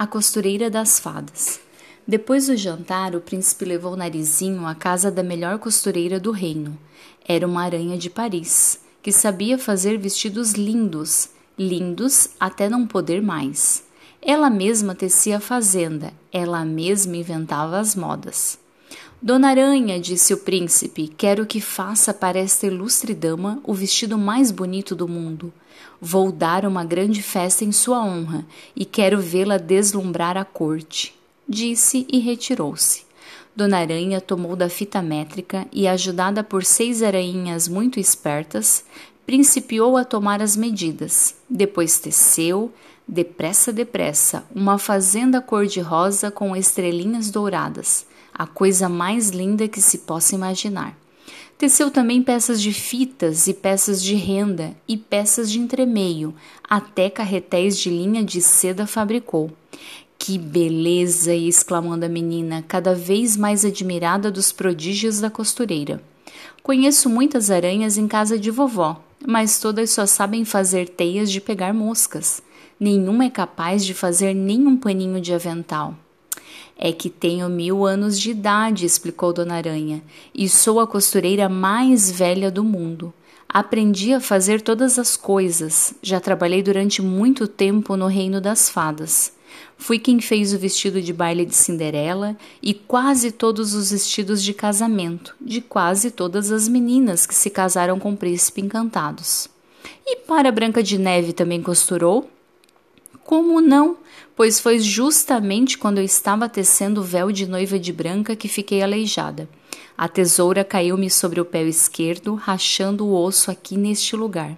A costureira das fadas. Depois do jantar, o príncipe levou Narizinho à casa da melhor costureira do reino. Era uma aranha de Paris, que sabia fazer vestidos lindos, lindos até não poder mais. Ela mesma tecia a fazenda, ela mesma inventava as modas. Dona Aranha, disse o príncipe, quero que faça para esta ilustre dama o vestido mais bonito do mundo. Vou dar uma grande festa em sua honra e quero vê-la deslumbrar a corte. Disse e retirou-se. Dona Aranha tomou da fita métrica e, ajudada por seis aranhas muito espertas, principiou a tomar as medidas. Depois teceu, depressa, depressa, uma fazenda cor-de-rosa com estrelinhas douradas a coisa mais linda que se possa imaginar. Teceu também peças de fitas e peças de renda e peças de entremeio, até carretéis de linha de seda fabricou. Que beleza! exclamando a menina, cada vez mais admirada dos prodígios da costureira. Conheço muitas aranhas em casa de vovó, mas todas só sabem fazer teias de pegar moscas. Nenhuma é capaz de fazer nem um paninho de avental. É que tenho mil anos de idade, explicou Dona Aranha, e sou a costureira mais velha do mundo. Aprendi a fazer todas as coisas. Já trabalhei durante muito tempo no reino das fadas. Fui quem fez o vestido de baile de Cinderela e quase todos os vestidos de casamento de quase todas as meninas que se casaram com o príncipe encantados. E para Branca de Neve também costurou? Como não? Pois foi justamente quando eu estava tecendo o véu de noiva de branca que fiquei aleijada. A tesoura caiu-me sobre o pé esquerdo, rachando o osso aqui neste lugar.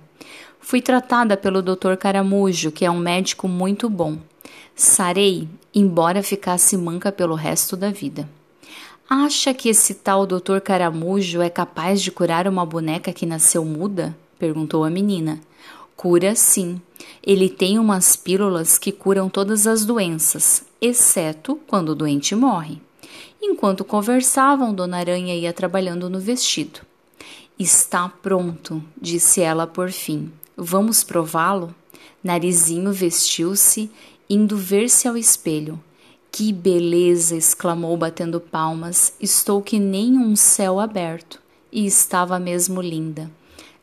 Fui tratada pelo Dr. Caramujo, que é um médico muito bom. Sarei, embora ficasse manca pelo resto da vida. Acha que esse tal Dr. Caramujo é capaz de curar uma boneca que nasceu muda? perguntou a menina. Cura sim. Ele tem umas pílulas que curam todas as doenças, exceto quando o doente morre. Enquanto conversavam, Dona Aranha ia trabalhando no vestido. Está pronto, disse ela por fim. Vamos prová-lo? Narizinho vestiu-se, indo ver-se ao espelho. Que beleza! exclamou, batendo palmas. Estou que nem um céu aberto. E estava mesmo linda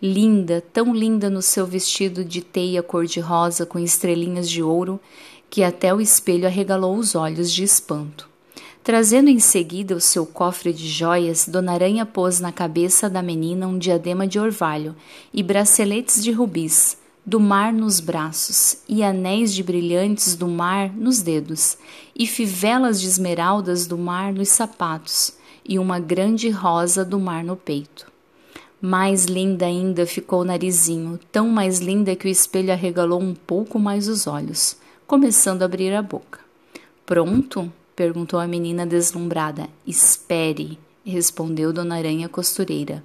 linda, tão linda no seu vestido de teia cor-de-rosa com estrelinhas de ouro, que até o espelho arregalou os olhos de espanto. Trazendo em seguida o seu cofre de joias, Dona Aranha pôs na cabeça da menina um diadema de orvalho e braceletes de rubis, do mar nos braços, e anéis de brilhantes do mar nos dedos, e fivelas de esmeraldas do mar nos sapatos, e uma grande rosa do mar no peito. Mais linda ainda ficou o narizinho, tão mais linda que o espelho arregalou um pouco mais os olhos, começando a abrir a boca. Pronto? perguntou a menina deslumbrada. Espere, respondeu Dona Aranha costureira.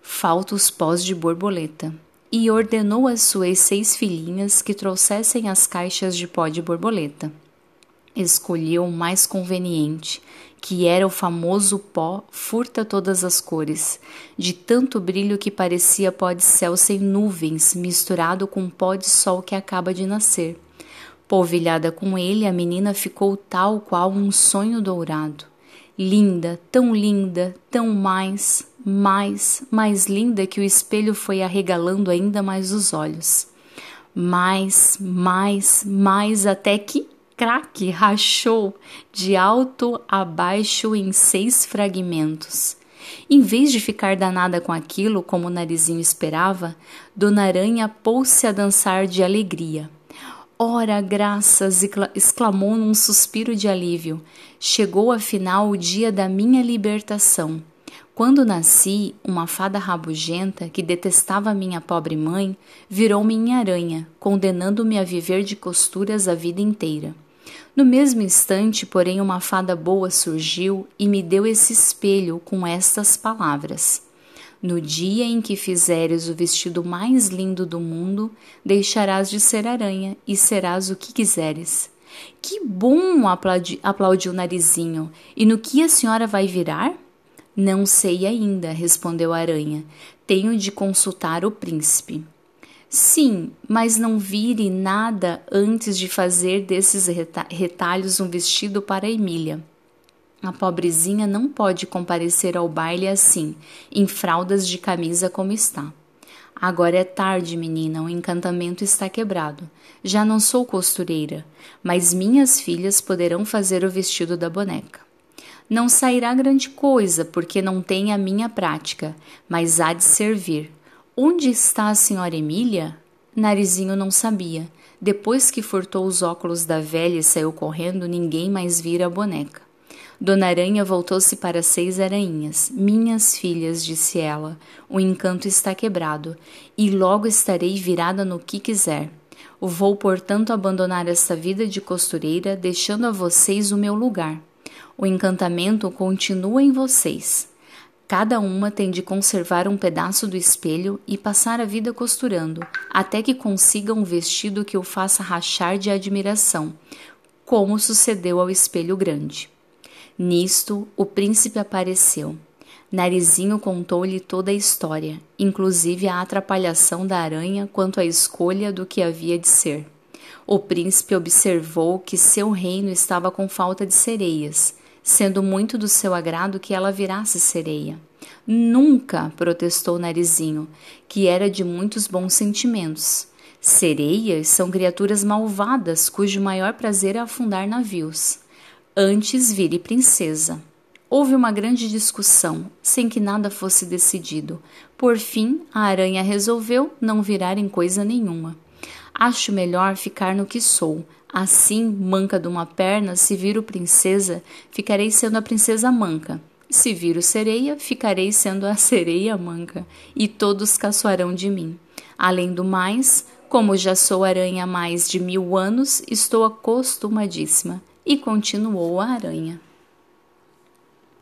Falta os pós de borboleta. E ordenou às suas seis filhinhas que trouxessem as caixas de pó de borboleta. Escolheu o mais conveniente que era o famoso pó furta todas as cores, de tanto brilho que parecia pó de céu sem nuvens, misturado com pó de sol que acaba de nascer. Polvilhada com ele, a menina ficou tal qual um sonho dourado. Linda, tão linda, tão mais, mais, mais linda que o espelho foi arregalando ainda mais os olhos. Mais, mais, mais, até que craque rachou de alto a baixo em seis fragmentos. Em vez de ficar danada com aquilo, como o narizinho esperava, Dona Aranha pôs-se a dançar de alegria. Ora, graças! exclamou num suspiro de alívio. Chegou afinal o dia da minha libertação. Quando nasci, uma fada rabugenta que detestava minha pobre mãe virou minha aranha, condenando-me a viver de costuras a vida inteira. No mesmo instante, porém, uma fada boa surgiu e me deu esse espelho com estas palavras: No dia em que fizeres o vestido mais lindo do mundo, deixarás de ser aranha e serás o que quiseres. Que bom! aplaudi, aplaudiu o narizinho. E no que a senhora vai virar? Não sei ainda, respondeu a aranha. Tenho de consultar o príncipe. Sim, mas não vire nada antes de fazer desses retalhos um vestido para Emília. A pobrezinha não pode comparecer ao baile assim, em fraldas de camisa como está. Agora é tarde, menina, o encantamento está quebrado. Já não sou costureira, mas minhas filhas poderão fazer o vestido da boneca. Não sairá grande coisa, porque não tem a minha prática, mas há de servir. Onde está a senhora Emília? Narizinho não sabia. Depois que furtou os óculos da velha e saiu correndo, ninguém mais vira a boneca. Dona Aranha voltou-se para seis aranhas. Minhas filhas, disse ela, o encanto está quebrado, e logo estarei virada no que quiser. Vou, portanto, abandonar esta vida de costureira, deixando a vocês o meu lugar. O encantamento continua em vocês. Cada uma tem de conservar um pedaço do espelho e passar a vida costurando, até que consiga um vestido que o faça rachar de admiração, como sucedeu ao espelho grande. Nisto, o príncipe apareceu. Narizinho contou-lhe toda a história, inclusive a atrapalhação da aranha quanto à escolha do que havia de ser. O príncipe observou que seu reino estava com falta de sereias sendo muito do seu agrado que ela virasse sereia. Nunca, protestou Narizinho, que era de muitos bons sentimentos. Sereias são criaturas malvadas cujo maior prazer é afundar navios. Antes vire princesa. Houve uma grande discussão, sem que nada fosse decidido. Por fim, a aranha resolveu não virar em coisa nenhuma. Acho melhor ficar no que sou, Assim, manca de uma perna, se viro princesa, ficarei sendo a princesa manca. Se viro sereia, ficarei sendo a sereia manca, e todos caçoarão de mim. Além do mais, como já sou aranha há mais de mil anos, estou acostumadíssima. E continuou a aranha.